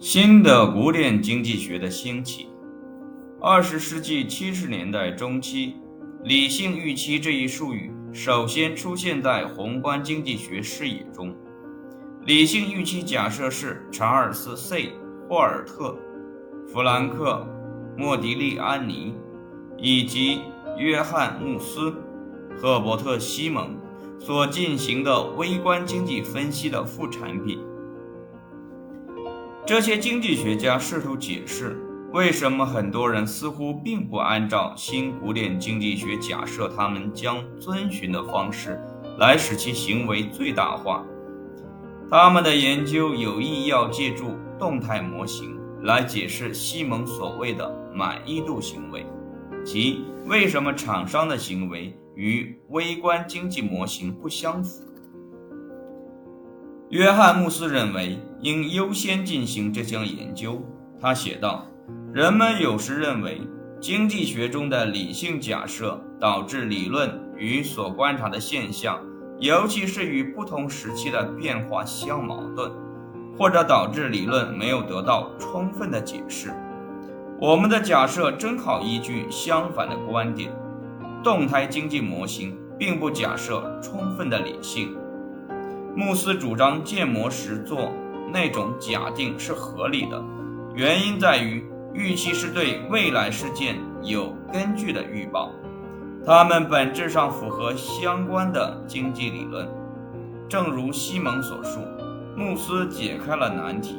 新的古典经济学的兴起。二十世纪七十年代中期，“理性预期”这一术语首先出现在宏观经济学视野中。理性预期假设是查尔斯 ·C· 霍尔特、弗兰克·莫迪利安尼以及约翰·穆斯、赫伯特·西蒙所进行的微观经济分析的副产品。这些经济学家试图解释，为什么很多人似乎并不按照新古典经济学假设他们将遵循的方式来使其行为最大化。他们的研究有意要借助动态模型来解释西蒙所谓的满意度行为，即为什么厂商的行为与微观经济模型不相符。约翰·穆斯认为应优先进行这项研究。他写道：“人们有时认为经济学中的理性假设导致理论与所观察的现象，尤其是与不同时期的变化相矛盾，或者导致理论没有得到充分的解释。我们的假设正好依据相反的观点。动态经济模型并不假设充分的理性。”穆斯主张建模时做那种假定是合理的，原因在于预期是对未来事件有根据的预报，它们本质上符合相关的经济理论。正如西蒙所述，穆斯解开了难题，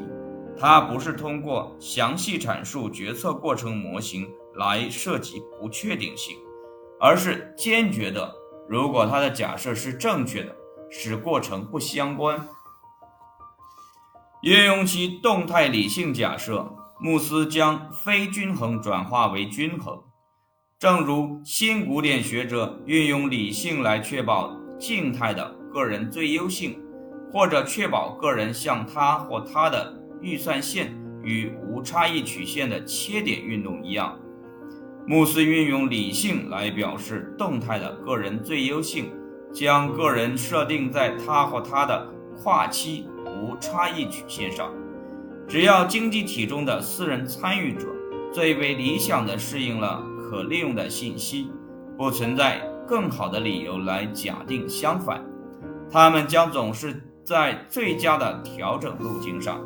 他不是通过详细阐述决策过程模型来涉及不确定性，而是坚决的，如果他的假设是正确的。使过程不相关。运用其动态理性假设，穆斯将非均衡转化为均衡，正如新古典学者运用理性来确保静态的个人最优性，或者确保个人向他或他的预算线与无差异曲线的切点运动一样。穆斯运用理性来表示动态的个人最优性。将个人设定在他或他的跨期无差异曲线上，只要经济体中的私人参与者最为理想的适应了可利用的信息，不存在更好的理由来假定相反，他们将总是在最佳的调整路径上。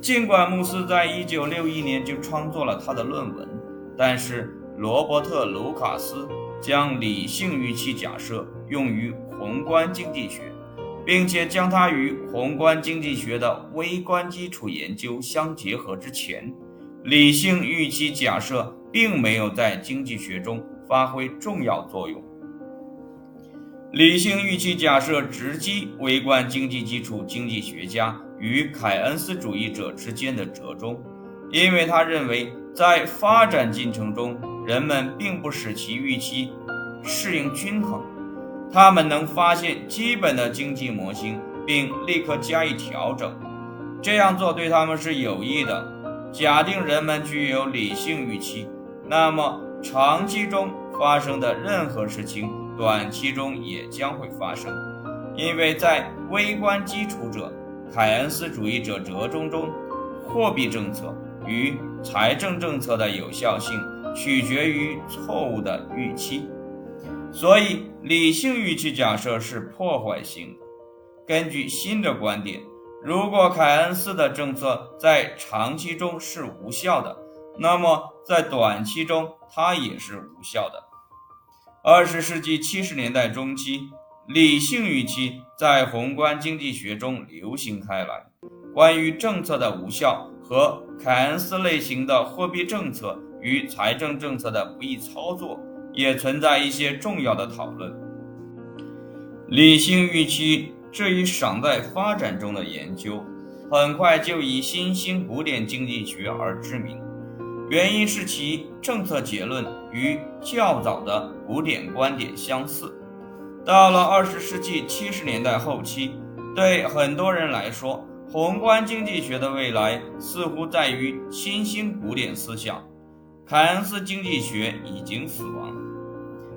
尽管穆斯在一九六一年就创作了他的论文，但是罗伯特·卢卡斯。将理性预期假设用于宏观经济学，并且将它与宏观经济学的微观基础研究相结合之前，理性预期假设并没有在经济学中发挥重要作用。理性预期假设直击微观经济基础经济学家与凯恩斯主义者之间的折中，因为他认为在发展进程中。人们并不使其预期适应均衡，他们能发现基本的经济模型并立刻加以调整。这样做对他们是有益的。假定人们具有理性预期，那么长期中发生的任何事情，短期中也将会发生，因为在微观基础者凯恩斯主义者折中中，货币政策与财政政策的有效性。取决于错误的预期，所以理性预期假设是破坏性的。根据新的观点，如果凯恩斯的政策在长期中是无效的，那么在短期中它也是无效的。二十世纪七十年代中期，理性预期在宏观经济学中流行开来。关于政策的无效和凯恩斯类型的货币政策。与财政政策的不易操作也存在一些重要的讨论。理性预期这一尚在发展中的研究，很快就以新兴古典经济学而知名，原因是其政策结论与较早的古典观点相似。到了二十世纪七十年代后期，对很多人来说，宏观经济学的未来似乎在于新兴古典思想。凯恩斯经济学已经死亡。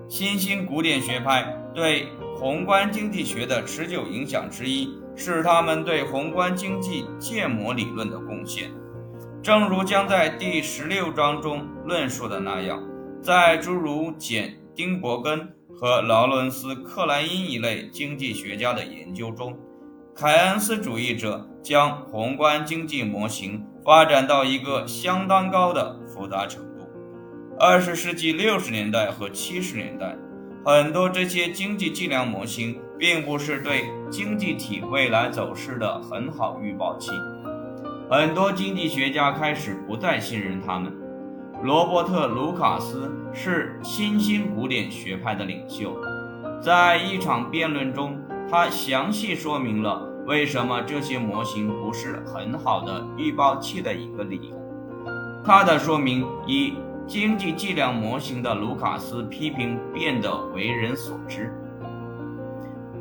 新兴古典学派对宏观经济学的持久影响之一，是他们对宏观经济建模理论的贡献。正如将在第十六章中论述的那样，在诸如简·丁伯根和劳伦斯·克莱因一类经济学家的研究中，凯恩斯主义者将宏观经济模型发展到一个相当高的复杂程度。二十世纪六十年代和七十年代，很多这些经济计量模型并不是对经济体未来走势的很好预报器。很多经济学家开始不再信任他们。罗伯特·卢卡斯是新兴古典学派的领袖，在一场辩论中，他详细说明了为什么这些模型不是很好的预报器的一个理由。他的说明以经济计量模型的卢卡斯批评变得为人所知。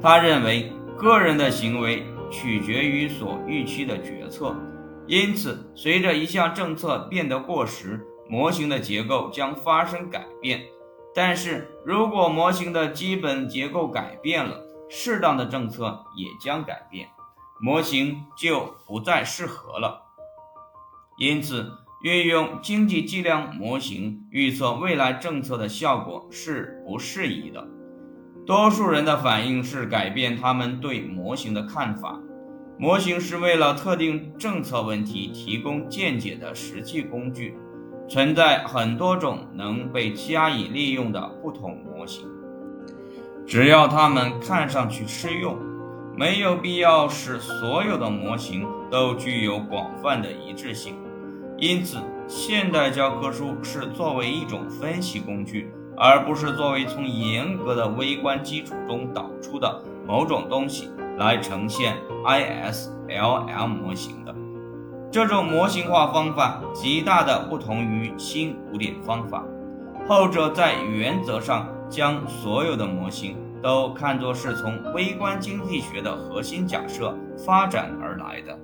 他认为，个人的行为取决于所预期的决策。因此，随着一项政策变得过时，模型的结构将发生改变。但是如果模型的基本结构改变了，适当的政策也将改变，模型就不再适合了。因此，运用经济计量模型预测未来政策的效果是不适宜的。多数人的反应是改变他们对模型的看法。模型是为了特定政策问题提供见解的实际工具，存在很多种能被加以利用的不同模型。只要它们看上去适用，没有必要使所有的模型都具有广泛的一致性。因此，现代教科书是作为一种分析工具，而不是作为从严格的微观基础中导出的某种东西。来呈现 ISLM 模型的这种模型化方法，极大的不同于新古典方法。后者在原则上将所有的模型都看作是从微观经济学的核心假设发展而来的。